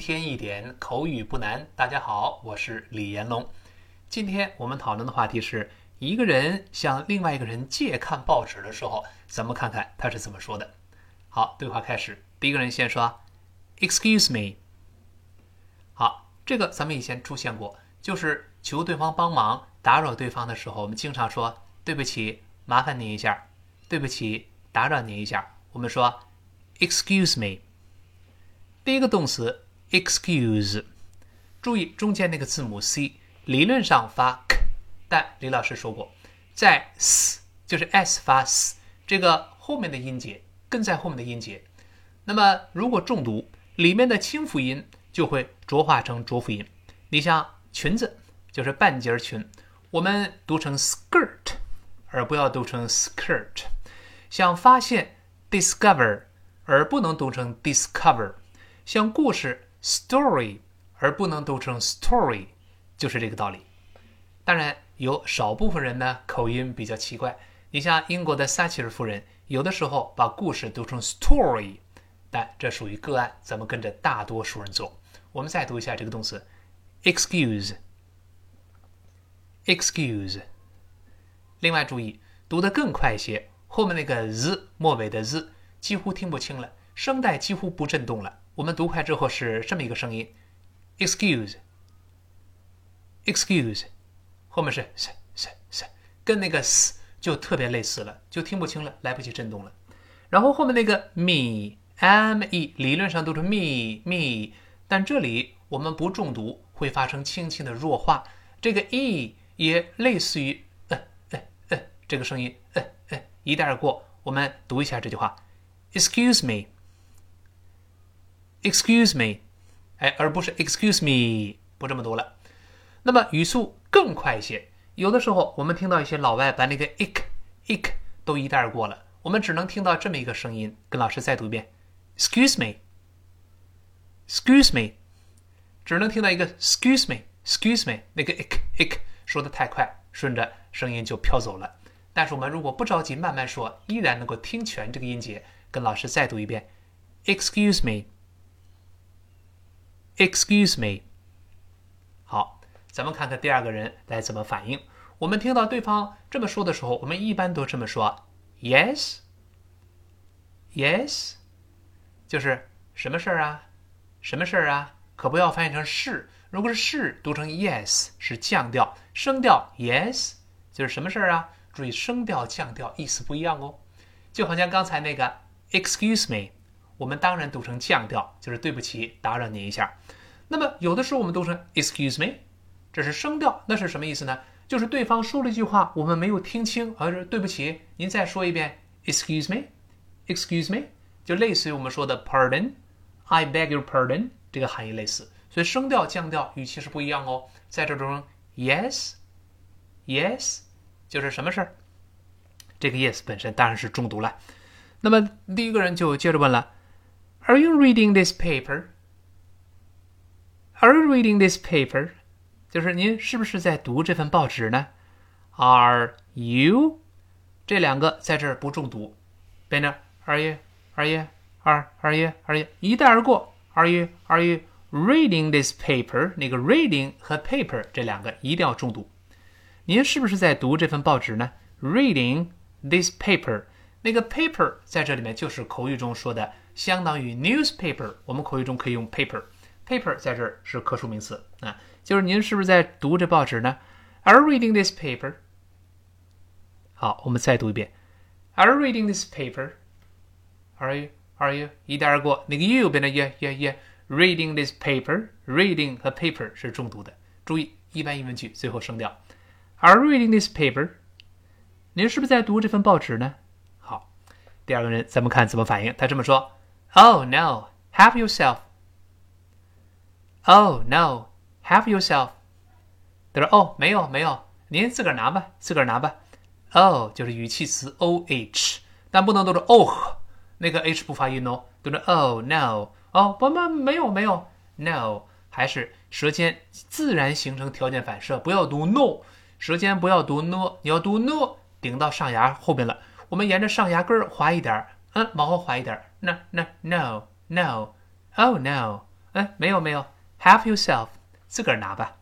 添一点口语不难。大家好，我是李延龙。今天我们讨论的话题是一个人向另外一个人借看报纸的时候，咱们看看他是怎么说的。好，对话开始。第一个人先说：“Excuse me。”好，这个咱们以前出现过，就是求对方帮忙、打扰对方的时候，我们经常说：“对不起，麻烦您一下。”“对不起，打扰您一下。”我们说：“Excuse me。”第一个动词 excuse，注意中间那个字母 c，理论上发 k，但李老师说过，在 s 就是 s 发 s 这个后面的音节跟在后面的音节，那么如果重读，里面的清辅音就会浊化成浊辅音。你像裙子就是半截裙，我们读成 skirt，而不要读成 skirt。像发现 discover，而不能读成 discover。像故事 story 而不能读成 story，就是这个道理。当然，有少部分人呢口音比较奇怪。你像英国的撒切尔夫人，有的时候把故事读成 story，但这属于个案，咱们跟着大多数人走。我们再读一下这个动词 excuse，excuse。另外注意，读得更快一些，后面那个 z 末尾的 z 几乎听不清了，声带几乎不震动了。我们读快之后是这么一个声音，excuse，excuse，后面是 s s s，跟那个 s 就特别类似了，就听不清了，来不及震动了。然后后面那个 me，m e，理论上都是 me me，但这里我们不重读，会发生轻轻的弱化。这个 e 也类似于呃呃呃这个声音，呃呃一带而过。我们读一下这句话，excuse me。Excuse me，哎，而不是 Excuse me，不这么读了。那么语速更快一些，有的时候我们听到一些老外把那个 ik ik 都一带而过了，我们只能听到这么一个声音。跟老师再读一遍，Excuse me，Excuse me，只能听到一个 Excuse me，Excuse me，那个 ik ik 说的太快，顺着声音就飘走了。但是我们如果不着急，慢慢说，依然能够听全这个音节。跟老师再读一遍，Excuse me。Excuse me。好，咱们看看第二个人来怎么反应。我们听到对方这么说的时候，我们一般都这么说：Yes，Yes，就是什么事儿啊？什么事儿啊？可不要翻译成是。如果是是，读成 Yes 是降调，声调 Yes 就是什么事儿啊？注意声调降调意思不一样哦。就好像刚才那个 Excuse me。我们当然读成降调，就是对不起，打扰您一下。那么有的时候我们读成 excuse me，这是声调，那是什么意思呢？就是对方说了一句话，我们没有听清，而是对不起，您再说一遍 excuse me，excuse me，就类似于我们说的 pardon，I beg your pardon，这个含义类似。所以声调降调语气是不一样哦。在这中 yes，yes，就是什么事儿？这个 yes 本身当然是重读了。那么第一个人就接着问了。Are you reading this paper? Are you reading this paper? 就是您是不是在读这份报纸呢？Are you？这两个在这儿不重读，变成 Are you? Are you? Are Are you? Are you? 一带而过。Are you? Are you reading this paper？那个 reading 和 paper 这两个一定要重读。您是不是在读这份报纸呢？Reading this paper。那个 paper 在这里面就是口语中说的。 相当于 newspaper，我们口语中可以用 paper，paper 在这儿是可数名词啊，就是您是不是在读这报纸呢？Are reading this paper？好，我们再读一遍，Are reading this paper？Are you？Are you？一带而过，那个 you 变成 yeah yeah yeah，reading this paper，reading 和 paper 是重读的，注意一般疑问句最后声调，Are reading this paper？您是不是在读这份报纸呢？好，第二个人咱们看怎么反应，他这么说。Oh no, have yourself. Oh no, have yourself. 他说：“哦，没有没有，您自个儿拿吧，自个儿拿吧。”Oh 就是语气词 o h，但不能读成 oh，那个 h 不发音哦，读成 oh no。哦，不不没有没有，no 还是舌尖自然形成条件反射，不要读 no，舌尖不要读 no，你要读 no，顶到上牙后边了。我们沿着上牙根儿滑一点儿，嗯，往后滑一点儿。No, no, no, no. Oh no. 哎，没有没有，help yourself，自个儿拿吧。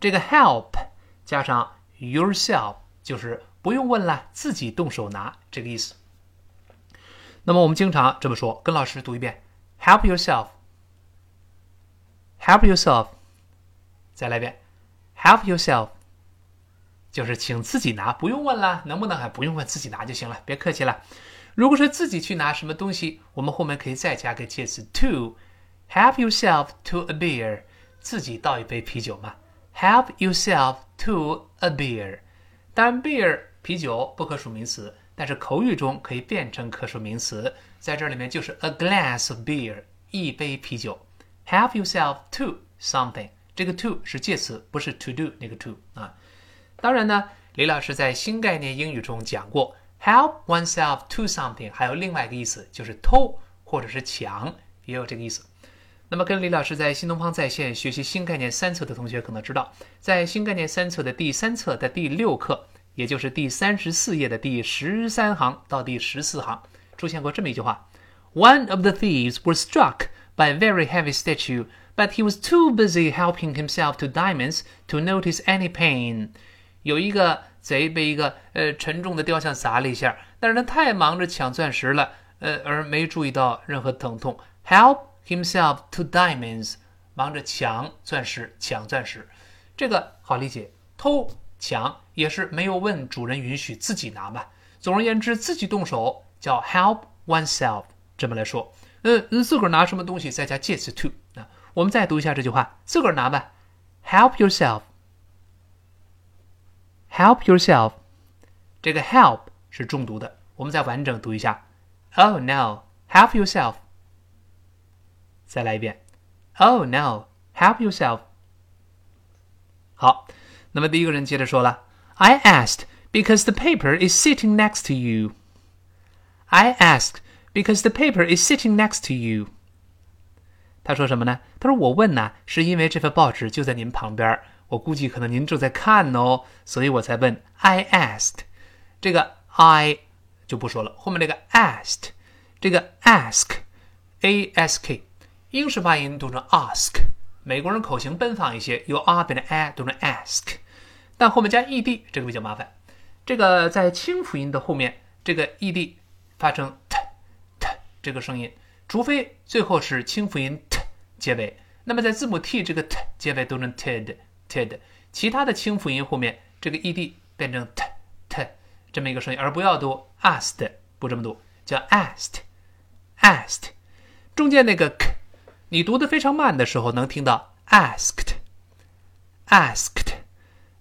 这个 help 加上 yourself 就是不用问了，自己动手拿这个意思。那么我们经常这么说，跟老师读一遍：help yourself，help yourself。再来一遍，help yourself，就是请自己拿，不用问了，能不能还不用问，自己拿就行了，别客气了。如果说自己去拿什么东西，我们后面可以再加个介词 to，help yourself to a beer，自己倒一杯啤酒嘛，help yourself to a beer。当然，beer 啤酒不可数名词。但是口语中可以变成可数名词，在这里面就是 a glass of beer，一杯啤酒。Help yourself to something，这个 to 是介词，不是 to do 那个 to 啊。当然呢，李老师在新概念英语中讲过，help oneself to something，还有另外一个意思就是偷或者是抢，也有这个意思。那么跟李老师在新东方在线学习新概念三册的同学可能知道，在新概念三册的第三册的第六课。也就是第三十四页的第十三行到第十四行，出现过这么一句话：One of the thieves was struck by a very heavy statue, but he was too busy helping himself to diamonds to notice any pain。有一个贼被一个呃沉重的雕像砸了一下，但是他太忙着抢钻石了，呃，而没注意到任何疼痛。Help himself to diamonds，忙着抢钻石，抢钻石，这个好理解，偷。抢也是没有问主人允许自己拿吧。总而言之，自己动手叫 help oneself，这么来说。呃，自个儿拿什么东西再加介词 to 啊。我们再读一下这句话，自个儿拿吧，help yourself yourself，help yourself。这个 help 是重读的，我们再完整读一下。Oh no，help yourself。再来一遍。Oh no，help yourself。好。那么第一个人接着说了，I asked because the paper is sitting next to you. I asked because the paper is sitting next to you. 他说什么呢？他说我问呢，是因为这份报纸就在您旁边， 我估计可能您正在看哦，所以我才问。I asked，这个 I 就不说了，后面那个 asked，这个 ask，a s k，英式发音读成 ask，美国人口型奔放一些，由 r 变成 a 读成 ask。但后面加 ed 这个比较麻烦，这个在清辅音的后面，这个 ed 发成 t t 这个声音，除非最后是清辅音 t 结尾，那么在字母 t 这个 t 结尾都成 ted ted，其他的清辅音后面这个 ed 变成 t t 这么一个声音，而不要读 asked，不这么读，叫 asked asked，中间那个 k，你读的非常慢的时候能听到 asked asked。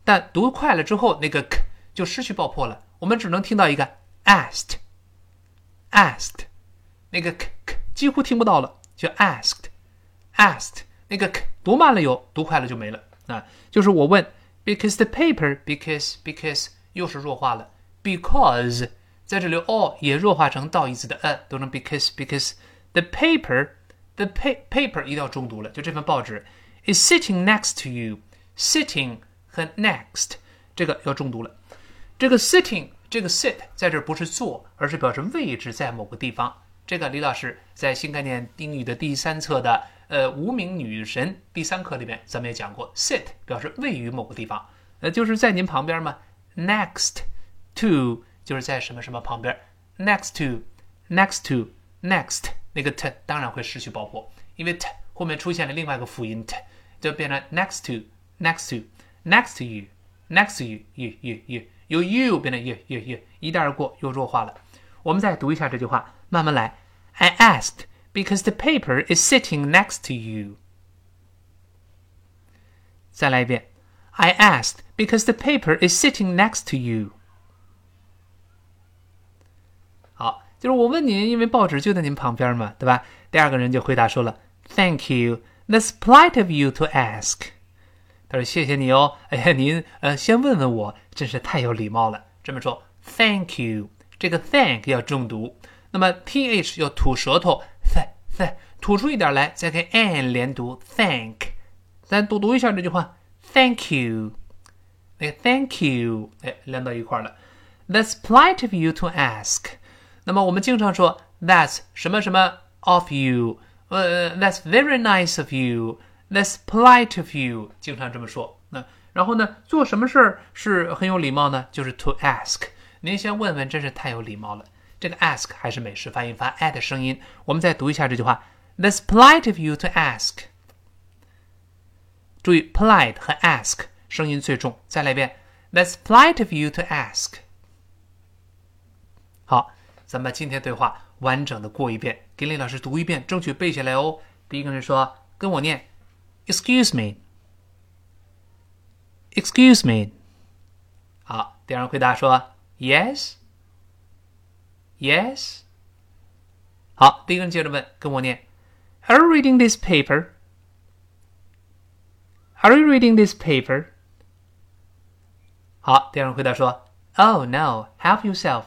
但读快了之后，那个 k 就失去爆破了，我们只能听到一个 asked，asked，那个 k k 几乎听不到了，叫 asked，asked，那个 k 读慢了有，读快了就没了啊。就是我问，because the paper，because because 又是弱化了，because 在这里 all 也弱化成倒义字的 a，读成 because because the paper，the pa paper 一定要重读了，就这份报纸 is sitting next to you，sitting。和 next 这个要重读了。这个 sitting 这个 sit 在这不是坐，而是表示位置在某个地方。这个李老师在新概念英语的第三册的 呃无名女神第三课里面，咱们也讲过，sit 表示位于某个地方，呃就是在您旁边嘛。Next to 就是在什么什么旁边。Next to next to next 那个 t 当然会失去爆破，因为 t 后面出现了另外一个辅音 t，就变成 next to next to。Next to you, next to you, you, you, you，由 you 变成 you, you, you，一带而过又弱化了。我们再读一下这句话，慢慢来。I asked because the paper is sitting next to you。再来一遍。I asked because the paper is sitting next to you。好，就是我问您，因为报纸就在您旁边嘛，对吧？第二个人就回答说了，Thank you. That's polite of you to ask. 他说：“谢谢你哦，哎呀，您呃，先问问我，真是太有礼貌了。这么说，Thank you，这个 Thank 要重读，那么 th 要吐舌头 ，th 吐出一点来，再跟 n 连读，Thank。咱多读一下这句话，Thank you，那个 Thank you，哎，连到一块了。That's polite of you to ask。那么我们经常说 That's 什么什么 of you，呃，That's very nice of you. That's polite of you. 经常这么说。那然后呢，做什么事儿是很有礼貌呢？就是 to ask。您先问问，真是太有礼貌了。这个 ask 还是美式发音，发 a 的声音。我们再读一下这句话：That's polite of you to ask。注意，polite 和 ask 声音最重。再来一遍：That's polite of you to ask。好，咱们今天对话完整的过一遍，给李老师读一遍，争取背下来哦。第一个人说：“跟我念，Excuse me。” Excuse me。好，第二人回答说：Yes。Yes。好，第一个人接着问，跟我念：Are you reading this paper? Are you reading this paper? 好，第二人回答说：Oh no, help yourself.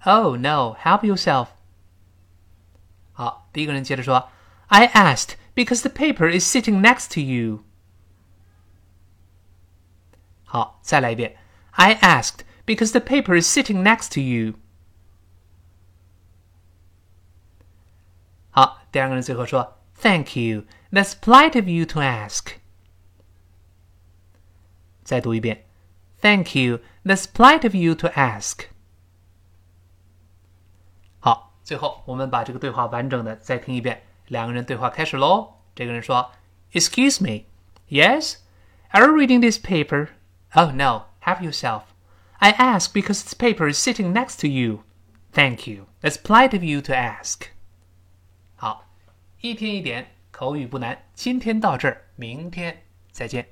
Oh no, help yourself. 好，第一个人接着说：I asked because the paper is sitting next to you. 好，再来一遍。I asked because the paper is sitting next to you. 好，第二个人最后说，Thank you. That's polite of you to ask. 再读一遍，Thank you. That's polite of you to ask. 好，最后我们把这个对话完整的再听一遍。两个人对话开始喽。这个人说，Excuse me. Yes. Are you reading this paper? Oh, no, help yourself. I ask because this paper is sitting next to you. Thank you. That's polite of you to ask. 好，一天一点，口语不难。今天到这儿，明天再见。